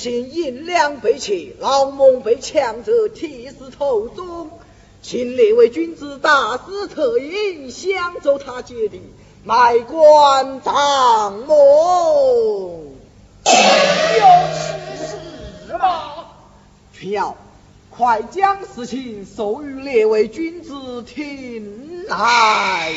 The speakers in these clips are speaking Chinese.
人，不幸银两被窃，老蒙被强者提死投中。请列位君子大肆特饮，享走他姐弟，卖官葬蒙。有此事吗？群瑶，快将事情授予列位君子听来。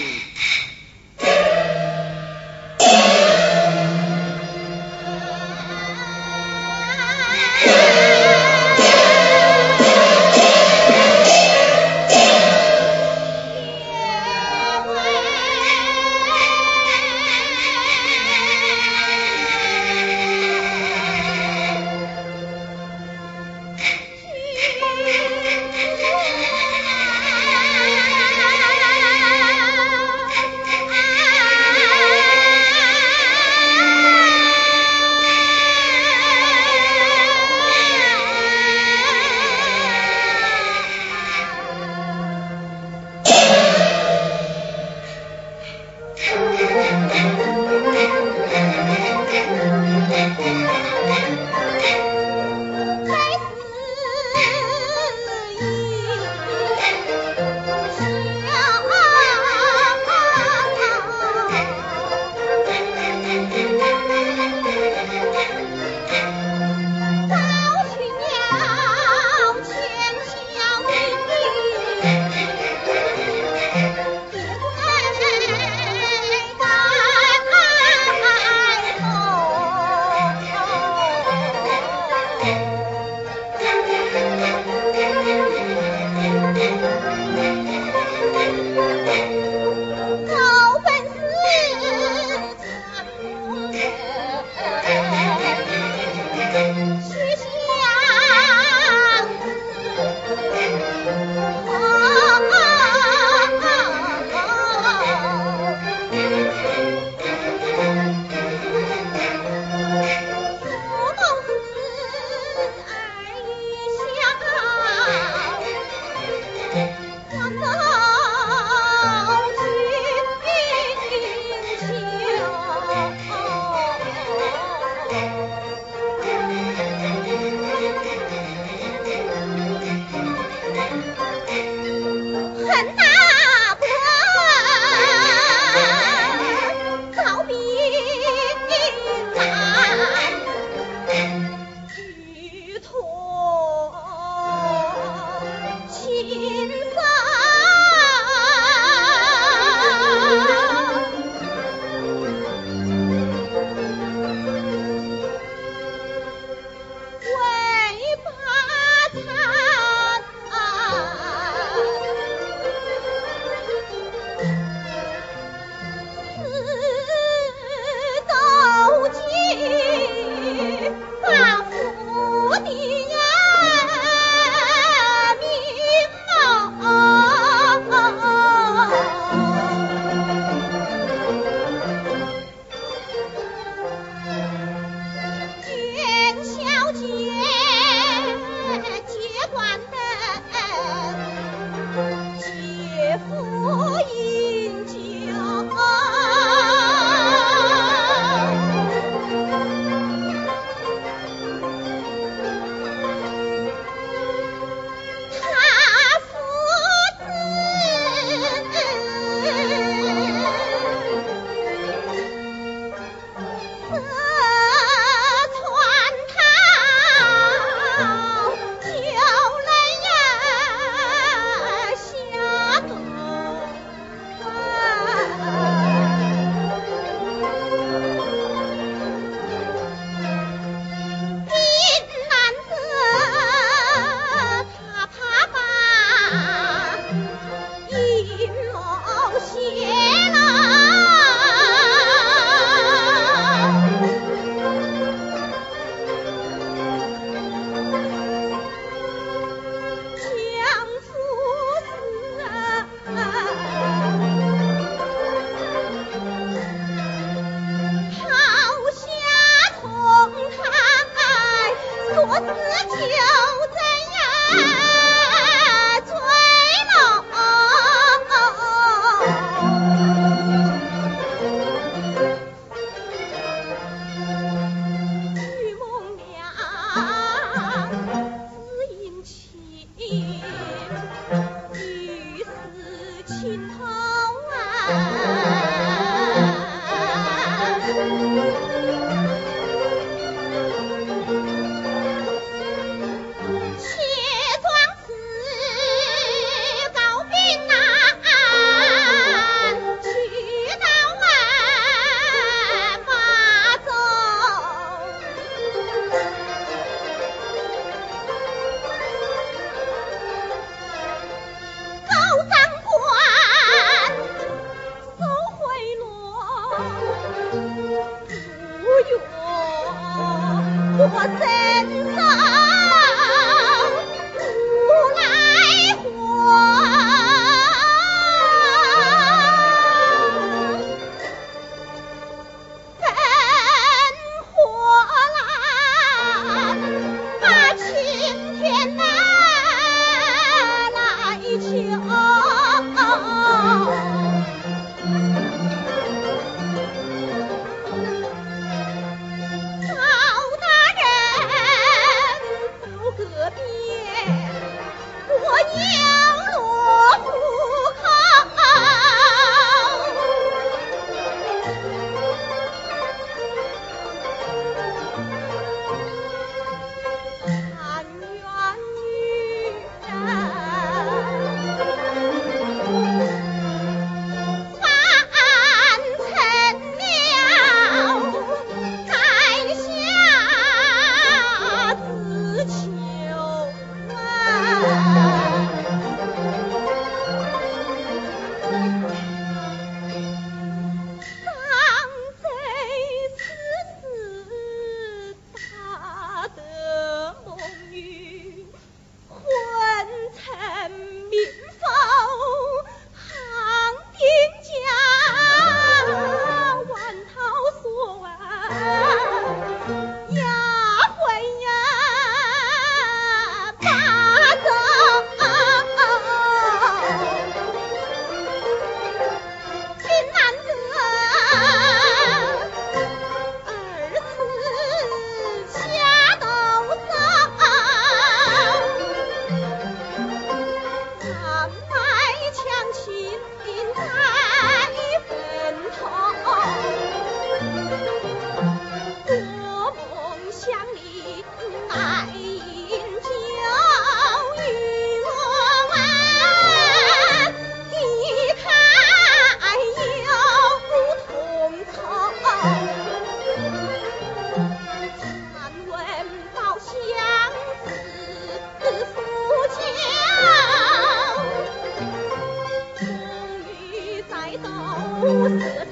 Oh,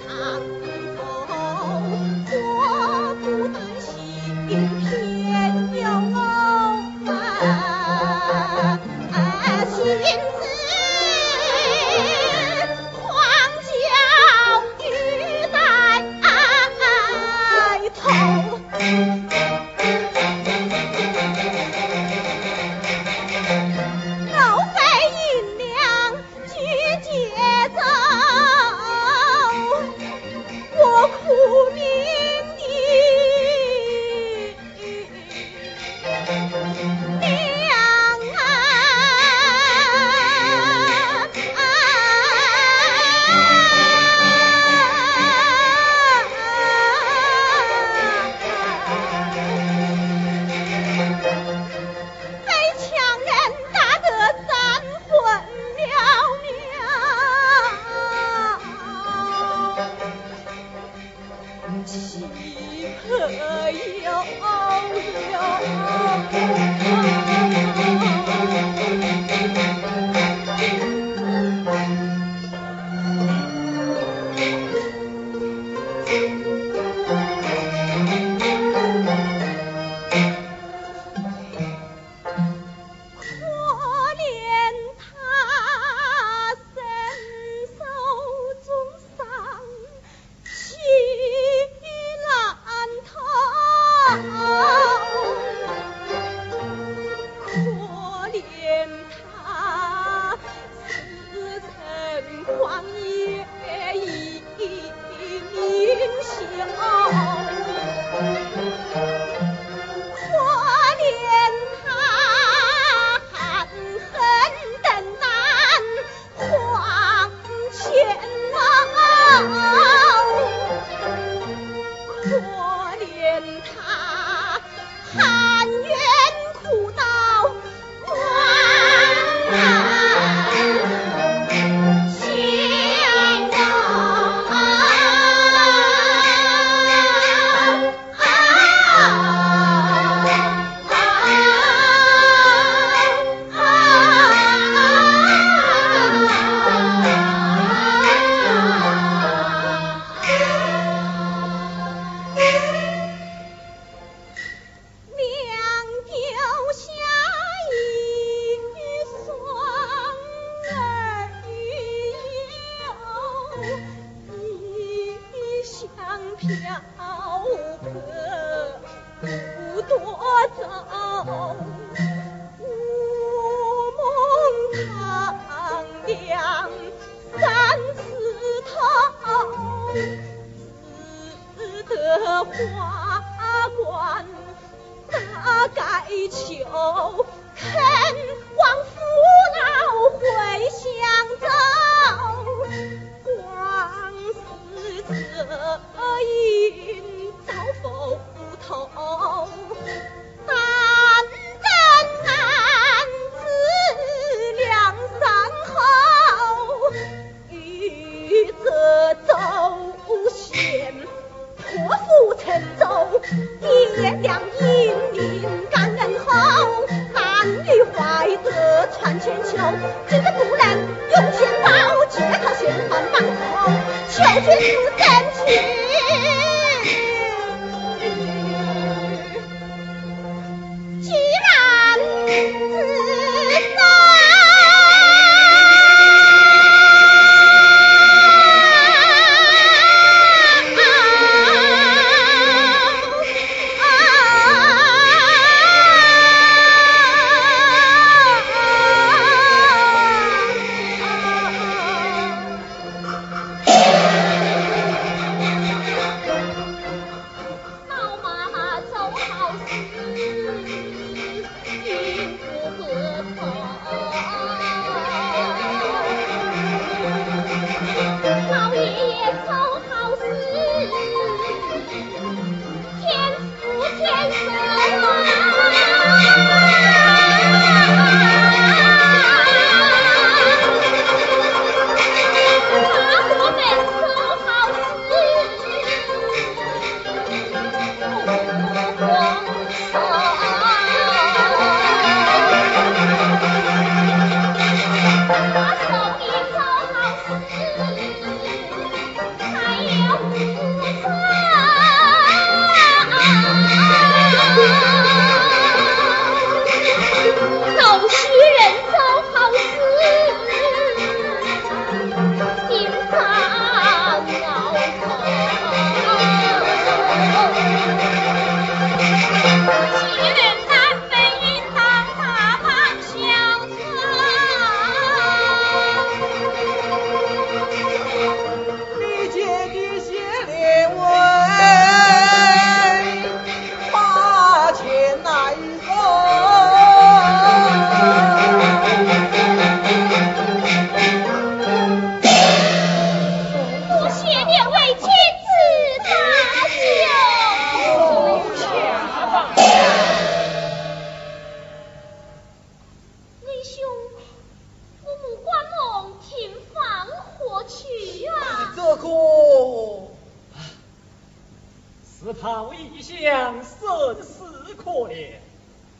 不可不多走，我梦他娘。咱是头，只得宦官。大概求肯望父老回乡走，光是这一。全是福。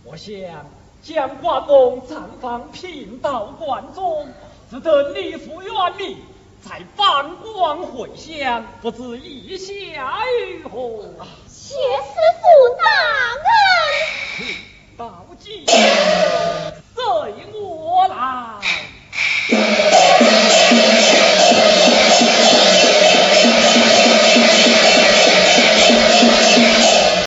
我想将关公暂放贫道馆中，只等你父远里，再放关回乡，不知意下如何？谢师傅大恩，贫道即随我来。